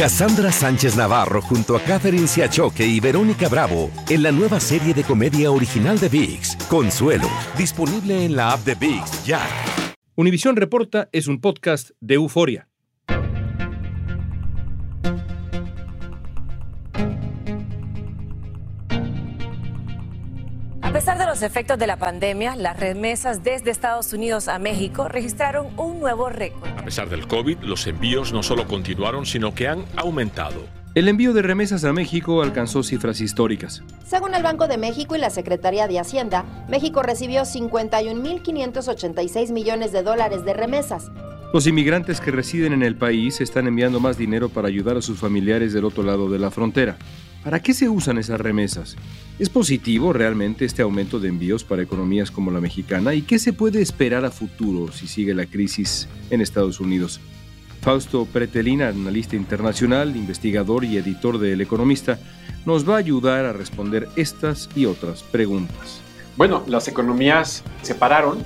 Cassandra Sánchez Navarro junto a Catherine Siachoque y Verónica Bravo en la nueva serie de comedia original de VIX, Consuelo, disponible en la app de VIX ya. Univisión Reporta es un podcast de euforia. Los efectos de la pandemia, las remesas desde Estados Unidos a México registraron un nuevo récord. A pesar del COVID, los envíos no solo continuaron, sino que han aumentado. El envío de remesas a México alcanzó cifras históricas. Según el Banco de México y la Secretaría de Hacienda, México recibió 51.586 millones de dólares de remesas. Los inmigrantes que residen en el país están enviando más dinero para ayudar a sus familiares del otro lado de la frontera. ¿Para qué se usan esas remesas? ¿Es positivo realmente este aumento de envíos para economías como la mexicana? ¿Y qué se puede esperar a futuro si sigue la crisis en Estados Unidos? Fausto Pretelina, analista internacional, investigador y editor de El Economista, nos va a ayudar a responder estas y otras preguntas. Bueno, las economías se pararon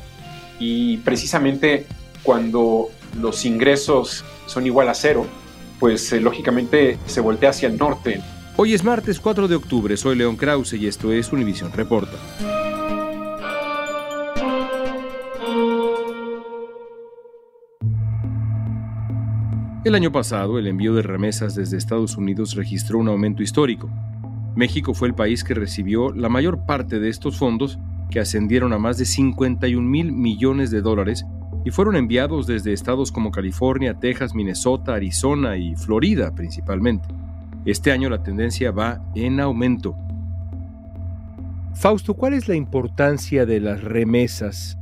y precisamente cuando los ingresos son igual a cero, pues eh, lógicamente se voltea hacia el norte. Hoy es martes 4 de octubre, soy León Krause y esto es Univisión Reporta. El año pasado, el envío de remesas desde Estados Unidos registró un aumento histórico. México fue el país que recibió la mayor parte de estos fondos, que ascendieron a más de 51 mil millones de dólares y fueron enviados desde estados como California, Texas, Minnesota, Arizona y Florida principalmente. Este año la tendencia va en aumento. Fausto, ¿cuál es la importancia de las remesas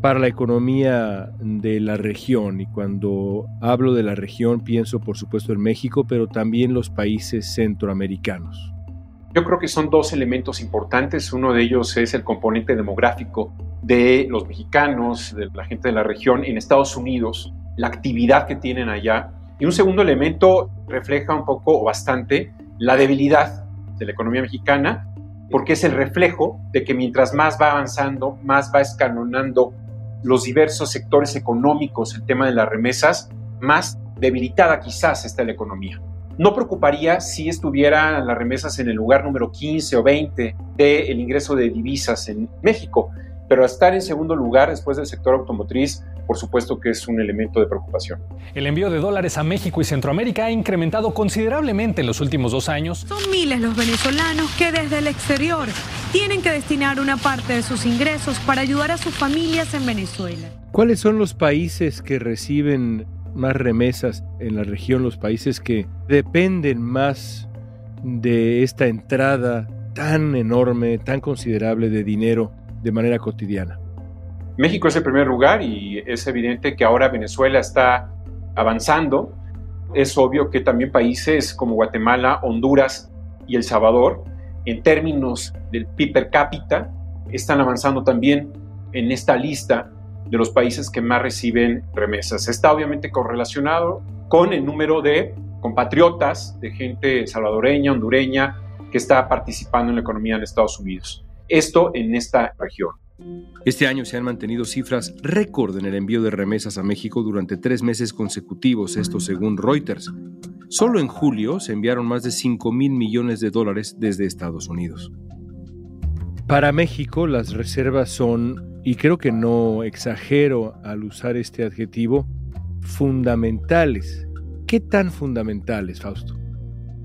para la economía de la región. Y cuando hablo de la región pienso por supuesto en México, pero también los países centroamericanos. Yo creo que son dos elementos importantes. Uno de ellos es el componente demográfico de los mexicanos, de la gente de la región en Estados Unidos, la actividad que tienen allá. Y un segundo elemento refleja un poco o bastante la debilidad de la economía mexicana, porque es el reflejo de que mientras más va avanzando, más va escalonando los diversos sectores económicos, el tema de las remesas, más debilitada quizás está la economía. No preocuparía si estuvieran las remesas en el lugar número 15 o 20 del ingreso de divisas en México, pero estar en segundo lugar después del sector automotriz, por supuesto que es un elemento de preocupación. El envío de dólares a México y Centroamérica ha incrementado considerablemente en los últimos dos años. Son miles los venezolanos que desde el exterior tienen que destinar una parte de sus ingresos para ayudar a sus familias en Venezuela. ¿Cuáles son los países que reciben más remesas en la región, los países que dependen más de esta entrada tan enorme, tan considerable de dinero de manera cotidiana? México es el primer lugar y es evidente que ahora Venezuela está avanzando. Es obvio que también países como Guatemala, Honduras y El Salvador, en términos del PIB per cápita, están avanzando también en esta lista de los países que más reciben remesas. Está obviamente correlacionado con el número de compatriotas, de gente salvadoreña, hondureña, que está participando en la economía en Estados Unidos. Esto en esta región. Este año se han mantenido cifras récord en el envío de remesas a México durante tres meses consecutivos, esto según Reuters. Solo en julio se enviaron más de 5 mil millones de dólares desde Estados Unidos. Para México las reservas son, y creo que no exagero al usar este adjetivo, fundamentales. ¿Qué tan fundamentales, Fausto?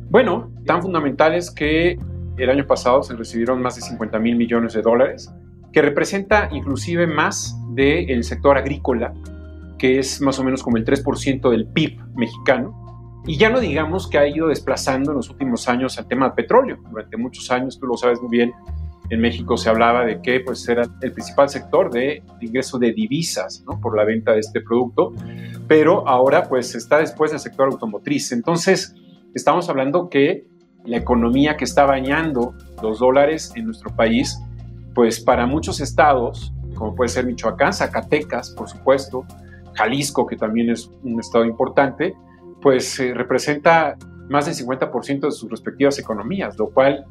Bueno, tan fundamentales que el año pasado se recibieron más de 50 mil millones de dólares, que representa inclusive más del sector agrícola, que es más o menos como el 3% del PIB mexicano. Y ya no digamos que ha ido desplazando en los últimos años al tema del petróleo. Durante muchos años, tú lo sabes muy bien, en México se hablaba de que pues, era el principal sector de ingreso de divisas por la venta de este producto, pero ahora pues está después del sector automotriz. Entonces, estamos hablando que la economía que está bañando los dólares en nuestro país, pues para muchos estados, como puede ser Michoacán, Zacatecas, por supuesto, Jalisco, que también es un estado importante, pues eh, representa más del 50% de sus respectivas economías, lo cual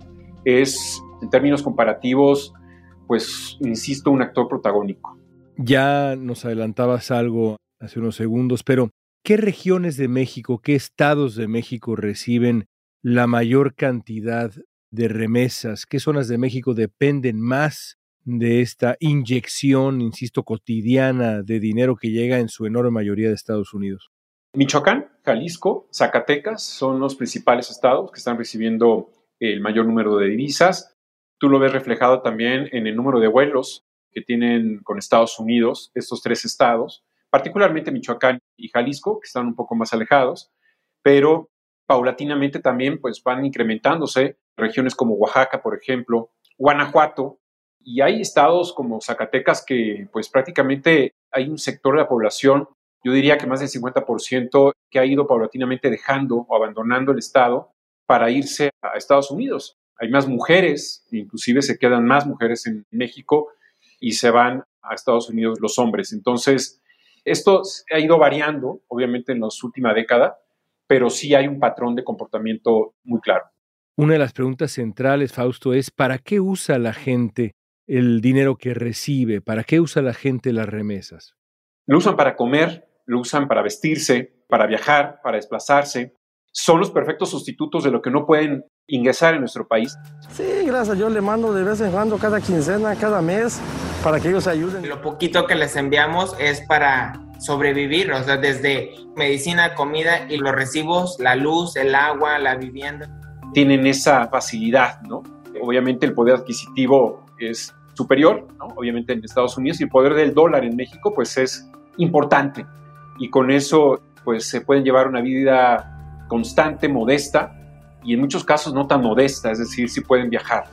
es, en términos comparativos, pues, insisto, un actor protagónico. Ya nos adelantabas algo hace unos segundos, pero ¿qué regiones de México, qué estados de México reciben la mayor cantidad de remesas? ¿Qué zonas de México dependen más de esta inyección, insisto, cotidiana de dinero que llega en su enorme mayoría de Estados Unidos? Michoacán, Jalisco, Zacatecas son los principales estados que están recibiendo el mayor número de divisas. Tú lo ves reflejado también en el número de vuelos que tienen con Estados Unidos estos tres estados, particularmente Michoacán y Jalisco, que están un poco más alejados, pero paulatinamente también pues van incrementándose regiones como Oaxaca, por ejemplo, Guanajuato, y hay estados como Zacatecas que pues prácticamente hay un sector de la población yo diría que más del 50% que ha ido paulatinamente dejando o abandonando el Estado para irse a Estados Unidos. Hay más mujeres, inclusive se quedan más mujeres en México y se van a Estados Unidos los hombres. Entonces, esto ha ido variando, obviamente, en las últimas décadas, pero sí hay un patrón de comportamiento muy claro. Una de las preguntas centrales, Fausto, es ¿para qué usa la gente el dinero que recibe? ¿Para qué usa la gente las remesas? Lo usan para comer, lo usan para vestirse, para viajar, para desplazarse. Son los perfectos sustitutos de lo que no pueden ingresar en nuestro país. Sí, gracias. Yo le mando de vez en cuando, cada quincena, cada mes, para que ellos ayuden. Lo poquito que les enviamos es para sobrevivir, o sea, desde medicina, comida y los recibos, la luz, el agua, la vivienda. Tienen esa facilidad, ¿no? Obviamente el poder adquisitivo es superior, ¿no? Obviamente en Estados Unidos y el poder del dólar en México pues es importante y con eso pues se pueden llevar una vida constante, modesta y en muchos casos no tan modesta, es decir, si pueden viajar.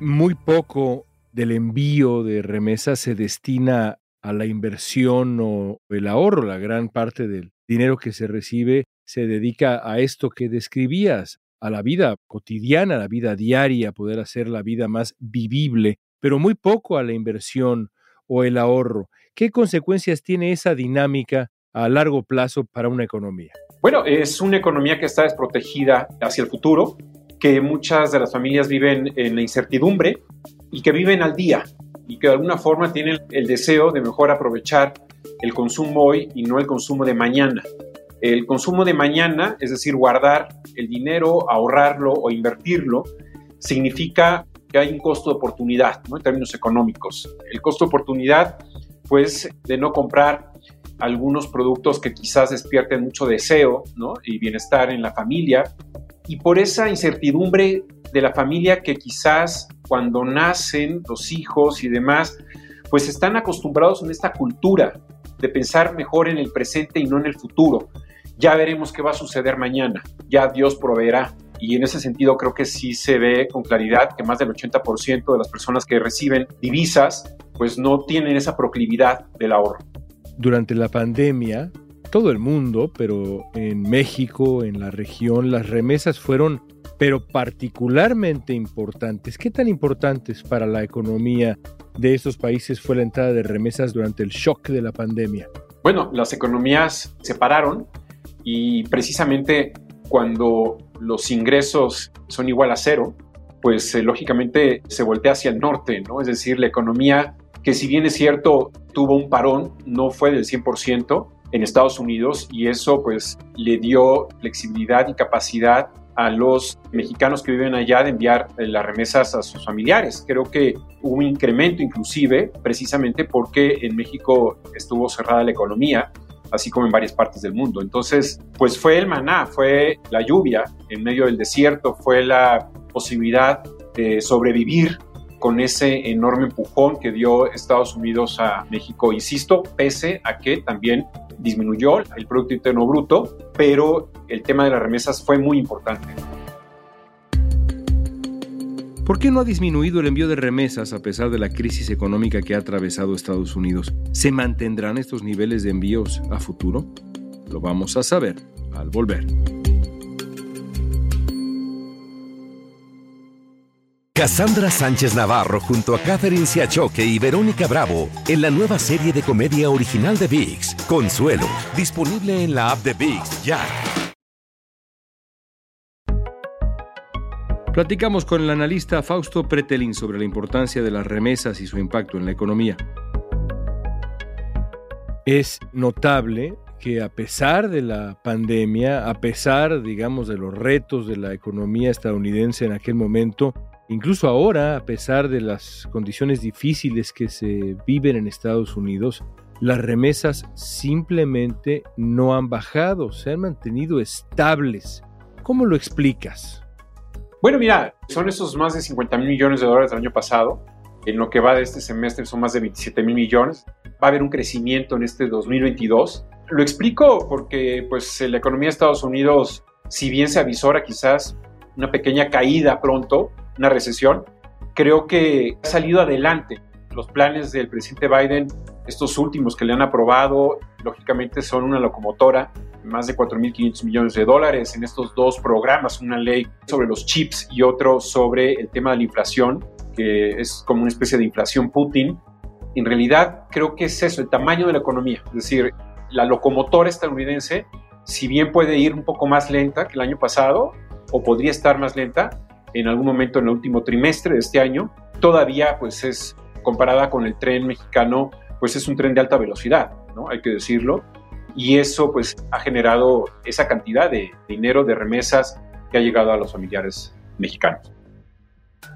Muy poco del envío de remesas se destina a la inversión o el ahorro, la gran parte del dinero que se recibe se dedica a esto que describías, a la vida cotidiana, a la vida diaria, poder hacer la vida más vivible, pero muy poco a la inversión o el ahorro. ¿Qué consecuencias tiene esa dinámica a largo plazo para una economía? Bueno, es una economía que está desprotegida hacia el futuro, que muchas de las familias viven en la incertidumbre y que viven al día y que de alguna forma tienen el deseo de mejor aprovechar el consumo hoy y no el consumo de mañana. El consumo de mañana, es decir, guardar el dinero, ahorrarlo o invertirlo, significa que hay un costo de oportunidad ¿no? en términos económicos. El costo de oportunidad pues de no comprar algunos productos que quizás despierten mucho deseo y bienestar en la familia. Y por esa incertidumbre de la familia que quizás cuando nacen los hijos y demás, pues están acostumbrados en esta cultura de pensar mejor en el presente y no en el futuro. Ya veremos qué va a suceder mañana, ya Dios proveerá. Y en ese sentido creo que sí se ve con claridad que más del 80% de las personas que reciben divisas pues no tienen esa proclividad del ahorro. Durante la pandemia, todo el mundo, pero en México, en la región, las remesas fueron, pero particularmente importantes. ¿Qué tan importantes para la economía de estos países fue la entrada de remesas durante el shock de la pandemia? Bueno, las economías se pararon y precisamente cuando los ingresos son igual a cero, pues eh, lógicamente se voltea hacia el norte, ¿no? Es decir, la economía que si bien es cierto tuvo un parón, no fue del 100% en Estados Unidos y eso pues le dio flexibilidad y capacidad a los mexicanos que viven allá de enviar eh, las remesas a sus familiares. Creo que hubo un incremento inclusive precisamente porque en México estuvo cerrada la economía así como en varias partes del mundo. Entonces, pues fue el maná, fue la lluvia en medio del desierto, fue la posibilidad de sobrevivir con ese enorme empujón que dio Estados Unidos a México, insisto, pese a que también disminuyó el Producto Interno Bruto, pero el tema de las remesas fue muy importante. ¿Por qué no ha disminuido el envío de remesas a pesar de la crisis económica que ha atravesado Estados Unidos? ¿Se mantendrán estos niveles de envíos a futuro? Lo vamos a saber al volver. Cassandra Sánchez Navarro junto a Catherine Siachoque y Verónica Bravo en la nueva serie de comedia original de Vix, Consuelo, disponible en la app de Vix ya. Platicamos con el analista Fausto Pretelín sobre la importancia de las remesas y su impacto en la economía. Es notable que a pesar de la pandemia, a pesar, digamos, de los retos de la economía estadounidense en aquel momento, incluso ahora, a pesar de las condiciones difíciles que se viven en Estados Unidos, las remesas simplemente no han bajado, se han mantenido estables. ¿Cómo lo explicas? Bueno, mira, son esos más de 50 mil millones de dólares del año pasado. En lo que va de este semestre son más de 27 mil millones. Va a haber un crecimiento en este 2022 lo explico porque pues, la economía de Estados Unidos, si bien se avisora quizás una pequeña caída pronto, una recesión, creo que ha salido adelante. Los planes del presidente Biden, estos últimos que le han aprobado, lógicamente son una locomotora, más de 4.500 millones de dólares en estos dos programas, una ley sobre los chips y otro sobre el tema de la inflación, que es como una especie de inflación Putin. En realidad creo que es eso, el tamaño de la economía, es decir, la locomotora estadounidense, si bien puede ir un poco más lenta que el año pasado, o podría estar más lenta en algún momento en el último trimestre de este año, todavía pues es comparada con el tren mexicano, pues es un tren de alta velocidad, ¿no? Hay que decirlo. Y eso pues ha generado esa cantidad de dinero de remesas que ha llegado a los familiares mexicanos.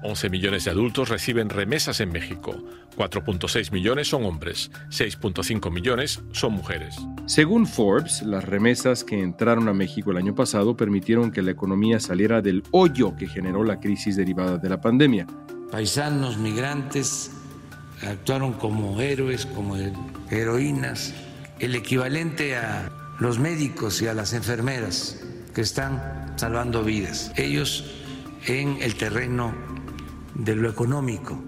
11 millones de adultos reciben remesas en México. 4.6 millones son hombres, 6.5 millones son mujeres. Según Forbes, las remesas que entraron a México el año pasado permitieron que la economía saliera del hoyo que generó la crisis derivada de la pandemia. Paisanos migrantes actuaron como héroes, como heroínas, el equivalente a los médicos y a las enfermeras que están salvando vidas. Ellos en el terreno de lo económico.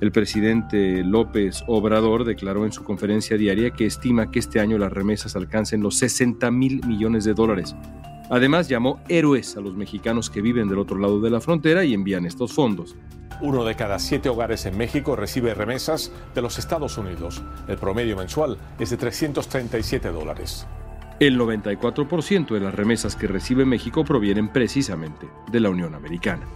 El presidente López Obrador declaró en su conferencia diaria que estima que este año las remesas alcancen los 60 mil millones de dólares. Además, llamó héroes a los mexicanos que viven del otro lado de la frontera y envían estos fondos. Uno de cada siete hogares en México recibe remesas de los Estados Unidos. El promedio mensual es de 337 dólares. El 94% de las remesas que recibe México provienen precisamente de la Unión Americana.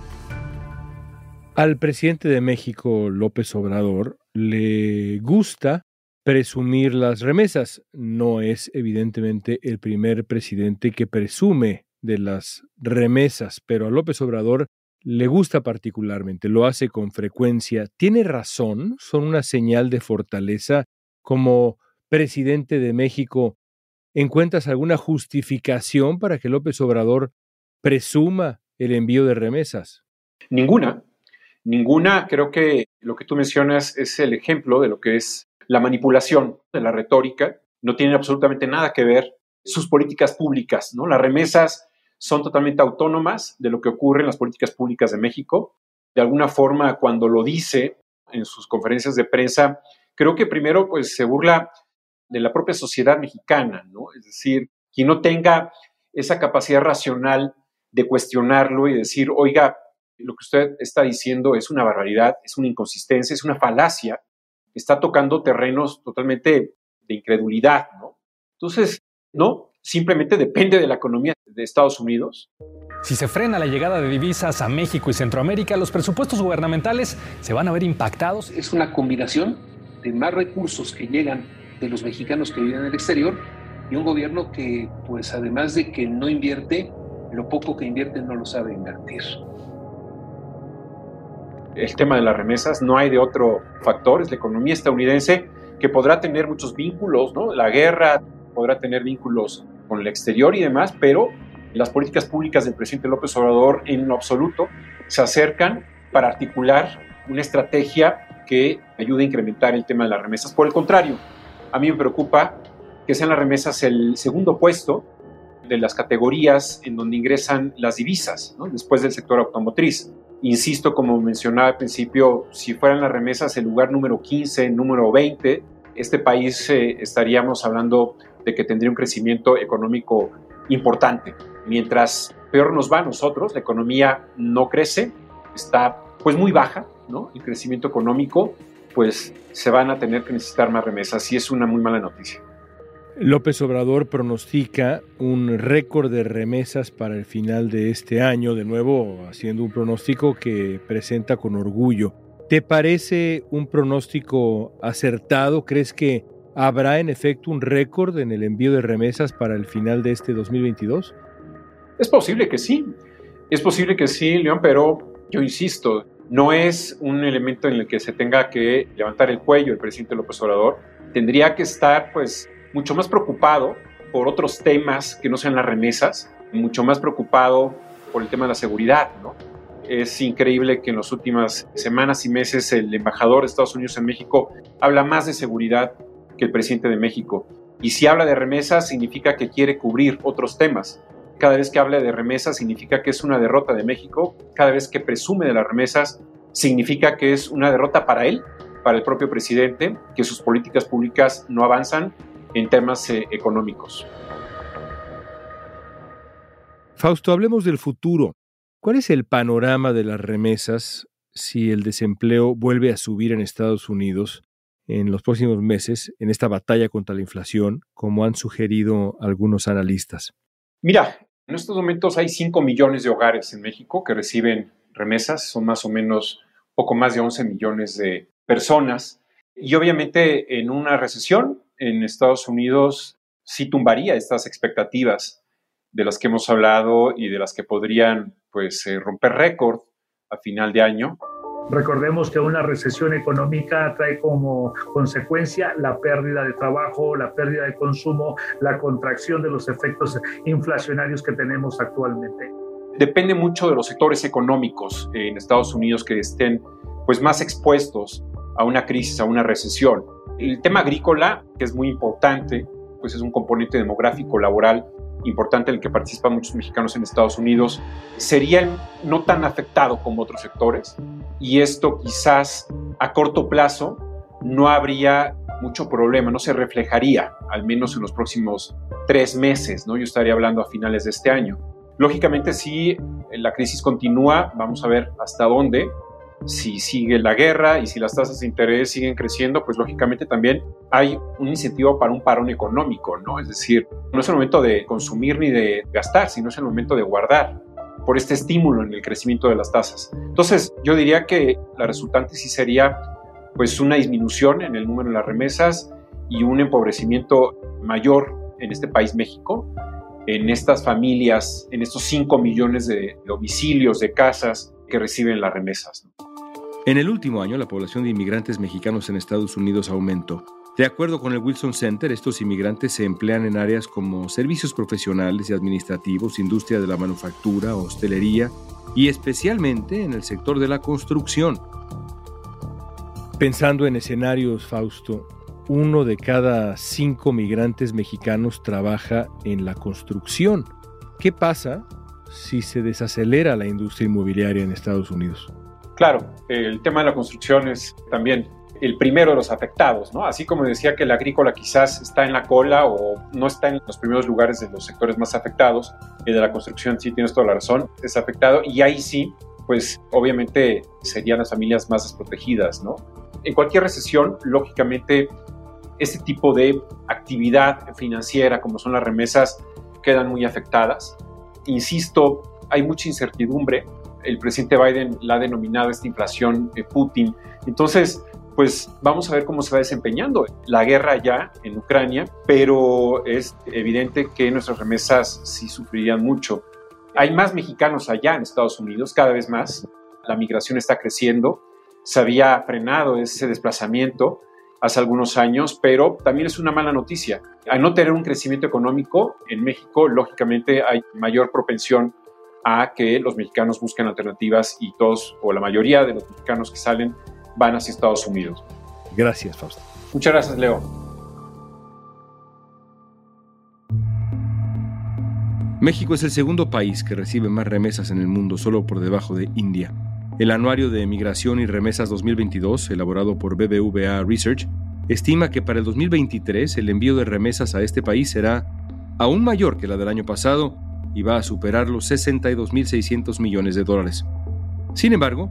Al presidente de México, López Obrador, le gusta presumir las remesas. No es evidentemente el primer presidente que presume de las remesas, pero a López Obrador le gusta particularmente, lo hace con frecuencia. Tiene razón, son una señal de fortaleza. Como presidente de México, ¿encuentras alguna justificación para que López Obrador presuma el envío de remesas? Ninguna. Ninguna, creo que lo que tú mencionas es el ejemplo de lo que es la manipulación de la retórica. No tiene absolutamente nada que ver sus políticas públicas, ¿no? Las remesas son totalmente autónomas de lo que ocurre en las políticas públicas de México. De alguna forma, cuando lo dice en sus conferencias de prensa, creo que primero pues se burla de la propia sociedad mexicana, ¿no? Es decir, quien no tenga esa capacidad racional de cuestionarlo y decir, oiga, lo que usted está diciendo es una barbaridad, es una inconsistencia, es una falacia, está tocando terrenos totalmente de incredulidad, ¿no? Entonces, no, simplemente depende de la economía de Estados Unidos. Si se frena la llegada de divisas a México y Centroamérica, los presupuestos gubernamentales se van a ver impactados. Es una combinación de más recursos que llegan de los mexicanos que viven en el exterior y un gobierno que, pues además de que no invierte, lo poco que invierte no lo sabe invertir el tema de las remesas, no hay de otro factor, es la economía estadounidense que podrá tener muchos vínculos, ¿no? La guerra podrá tener vínculos con el exterior y demás, pero las políticas públicas del presidente López Obrador en lo absoluto se acercan para articular una estrategia que ayude a incrementar el tema de las remesas. Por el contrario, a mí me preocupa que sean las remesas el segundo puesto de las categorías en donde ingresan las divisas, después del sector automotriz. Insisto, como mencionaba al principio, si fueran las remesas el lugar número 15, número 20, este país eh, estaríamos hablando de que tendría un crecimiento económico importante. Mientras peor nos va a nosotros, la economía no crece, está pues muy baja, ¿no? El crecimiento económico, pues se van a tener que necesitar más remesas y es una muy mala noticia. López Obrador pronostica un récord de remesas para el final de este año, de nuevo haciendo un pronóstico que presenta con orgullo. ¿Te parece un pronóstico acertado? ¿Crees que habrá en efecto un récord en el envío de remesas para el final de este 2022? Es posible que sí, es posible que sí, León, pero yo insisto, no es un elemento en el que se tenga que levantar el cuello el presidente López Obrador. Tendría que estar, pues, mucho más preocupado por otros temas que no sean las remesas, mucho más preocupado por el tema de la seguridad, ¿no? Es increíble que en las últimas semanas y meses el embajador de Estados Unidos en México habla más de seguridad que el presidente de México. Y si habla de remesas, significa que quiere cubrir otros temas. Cada vez que habla de remesas, significa que es una derrota de México. Cada vez que presume de las remesas, significa que es una derrota para él, para el propio presidente, que sus políticas públicas no avanzan en temas eh, económicos. Fausto, hablemos del futuro. ¿Cuál es el panorama de las remesas si el desempleo vuelve a subir en Estados Unidos en los próximos meses en esta batalla contra la inflación, como han sugerido algunos analistas? Mira, en estos momentos hay 5 millones de hogares en México que reciben remesas, son más o menos poco más de 11 millones de personas. Y obviamente en una recesión en Estados Unidos sí tumbaría estas expectativas de las que hemos hablado y de las que podrían pues eh, romper récord a final de año. Recordemos que una recesión económica trae como consecuencia la pérdida de trabajo, la pérdida de consumo, la contracción de los efectos inflacionarios que tenemos actualmente. Depende mucho de los sectores económicos en Estados Unidos que estén pues más expuestos a una crisis, a una recesión. El tema agrícola, que es muy importante, pues es un componente demográfico, laboral importante en el que participan muchos mexicanos en Estados Unidos, sería no tan afectado como otros sectores y esto quizás a corto plazo no habría mucho problema, no se reflejaría, al menos en los próximos tres meses, ¿no? Yo estaría hablando a finales de este año. Lógicamente, si la crisis continúa, vamos a ver hasta dónde, si sigue la guerra y si las tasas de interés siguen creciendo, pues lógicamente también hay un incentivo para un parón económico, ¿no? Es decir, no es el momento de consumir ni de gastar, sino es el momento de guardar por este estímulo en el crecimiento de las tasas. Entonces, yo diría que la resultante sí sería pues una disminución en el número de las remesas y un empobrecimiento mayor en este país México, en estas familias, en estos 5 millones de domicilios, de casas que reciben las remesas. En el último año, la población de inmigrantes mexicanos en Estados Unidos aumentó. De acuerdo con el Wilson Center, estos inmigrantes se emplean en áreas como servicios profesionales y administrativos, industria de la manufactura, hostelería y especialmente en el sector de la construcción. Pensando en escenarios, Fausto, uno de cada cinco migrantes mexicanos trabaja en la construcción. ¿Qué pasa si se desacelera la industria inmobiliaria en Estados Unidos? Claro, el tema de la construcción es también el primero de los afectados, ¿no? Así como decía que el agrícola quizás está en la cola o no está en los primeros lugares de los sectores más afectados, el de la construcción sí tienes toda la razón, es afectado y ahí sí, pues obviamente serían las familias más desprotegidas, ¿no? En cualquier recesión, lógicamente, este tipo de actividad financiera, como son las remesas, quedan muy afectadas. Insisto, hay mucha incertidumbre el presidente Biden la ha denominado esta inflación de Putin. Entonces, pues vamos a ver cómo se va desempeñando la guerra ya en Ucrania, pero es evidente que nuestras remesas sí sufrirían mucho. Hay más mexicanos allá en Estados Unidos, cada vez más. La migración está creciendo. Se había frenado ese desplazamiento hace algunos años, pero también es una mala noticia. Al no tener un crecimiento económico en México, lógicamente hay mayor propensión a que los mexicanos busquen alternativas y todos o la mayoría de los mexicanos que salen van hacia Estados Unidos. Gracias, Fausto. Muchas gracias, Leo. México es el segundo país que recibe más remesas en el mundo, solo por debajo de India. El Anuario de Migración y Remesas 2022, elaborado por BBVA Research, estima que para el 2023 el envío de remesas a este país será aún mayor que la del año pasado y va a superar los 62.600 millones de dólares. Sin embargo,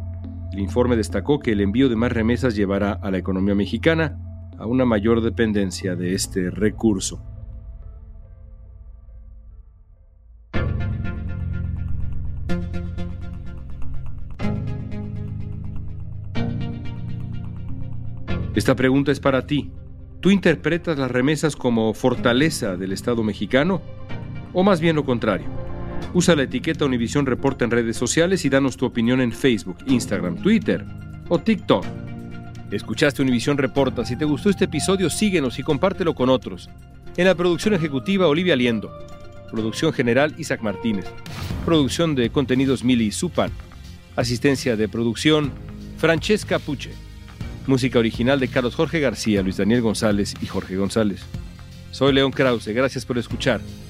El informe destacó que el envío de más remesas llevará a la economía mexicana a una mayor dependencia de este recurso. Esta pregunta es para ti. ¿Tú interpretas las remesas como fortaleza del Estado mexicano o más bien lo contrario? Usa la etiqueta Univisión Reporta en redes sociales y danos tu opinión en Facebook, Instagram, Twitter o TikTok. Escuchaste Univisión Reporta. Si te gustó este episodio, síguenos y compártelo con otros. En la producción ejecutiva, Olivia Liendo. Producción general, Isaac Martínez. Producción de contenidos, Mili Supan. Asistencia de producción, Francesca Puche. Música original de Carlos Jorge García, Luis Daniel González y Jorge González. Soy León Krause, gracias por escuchar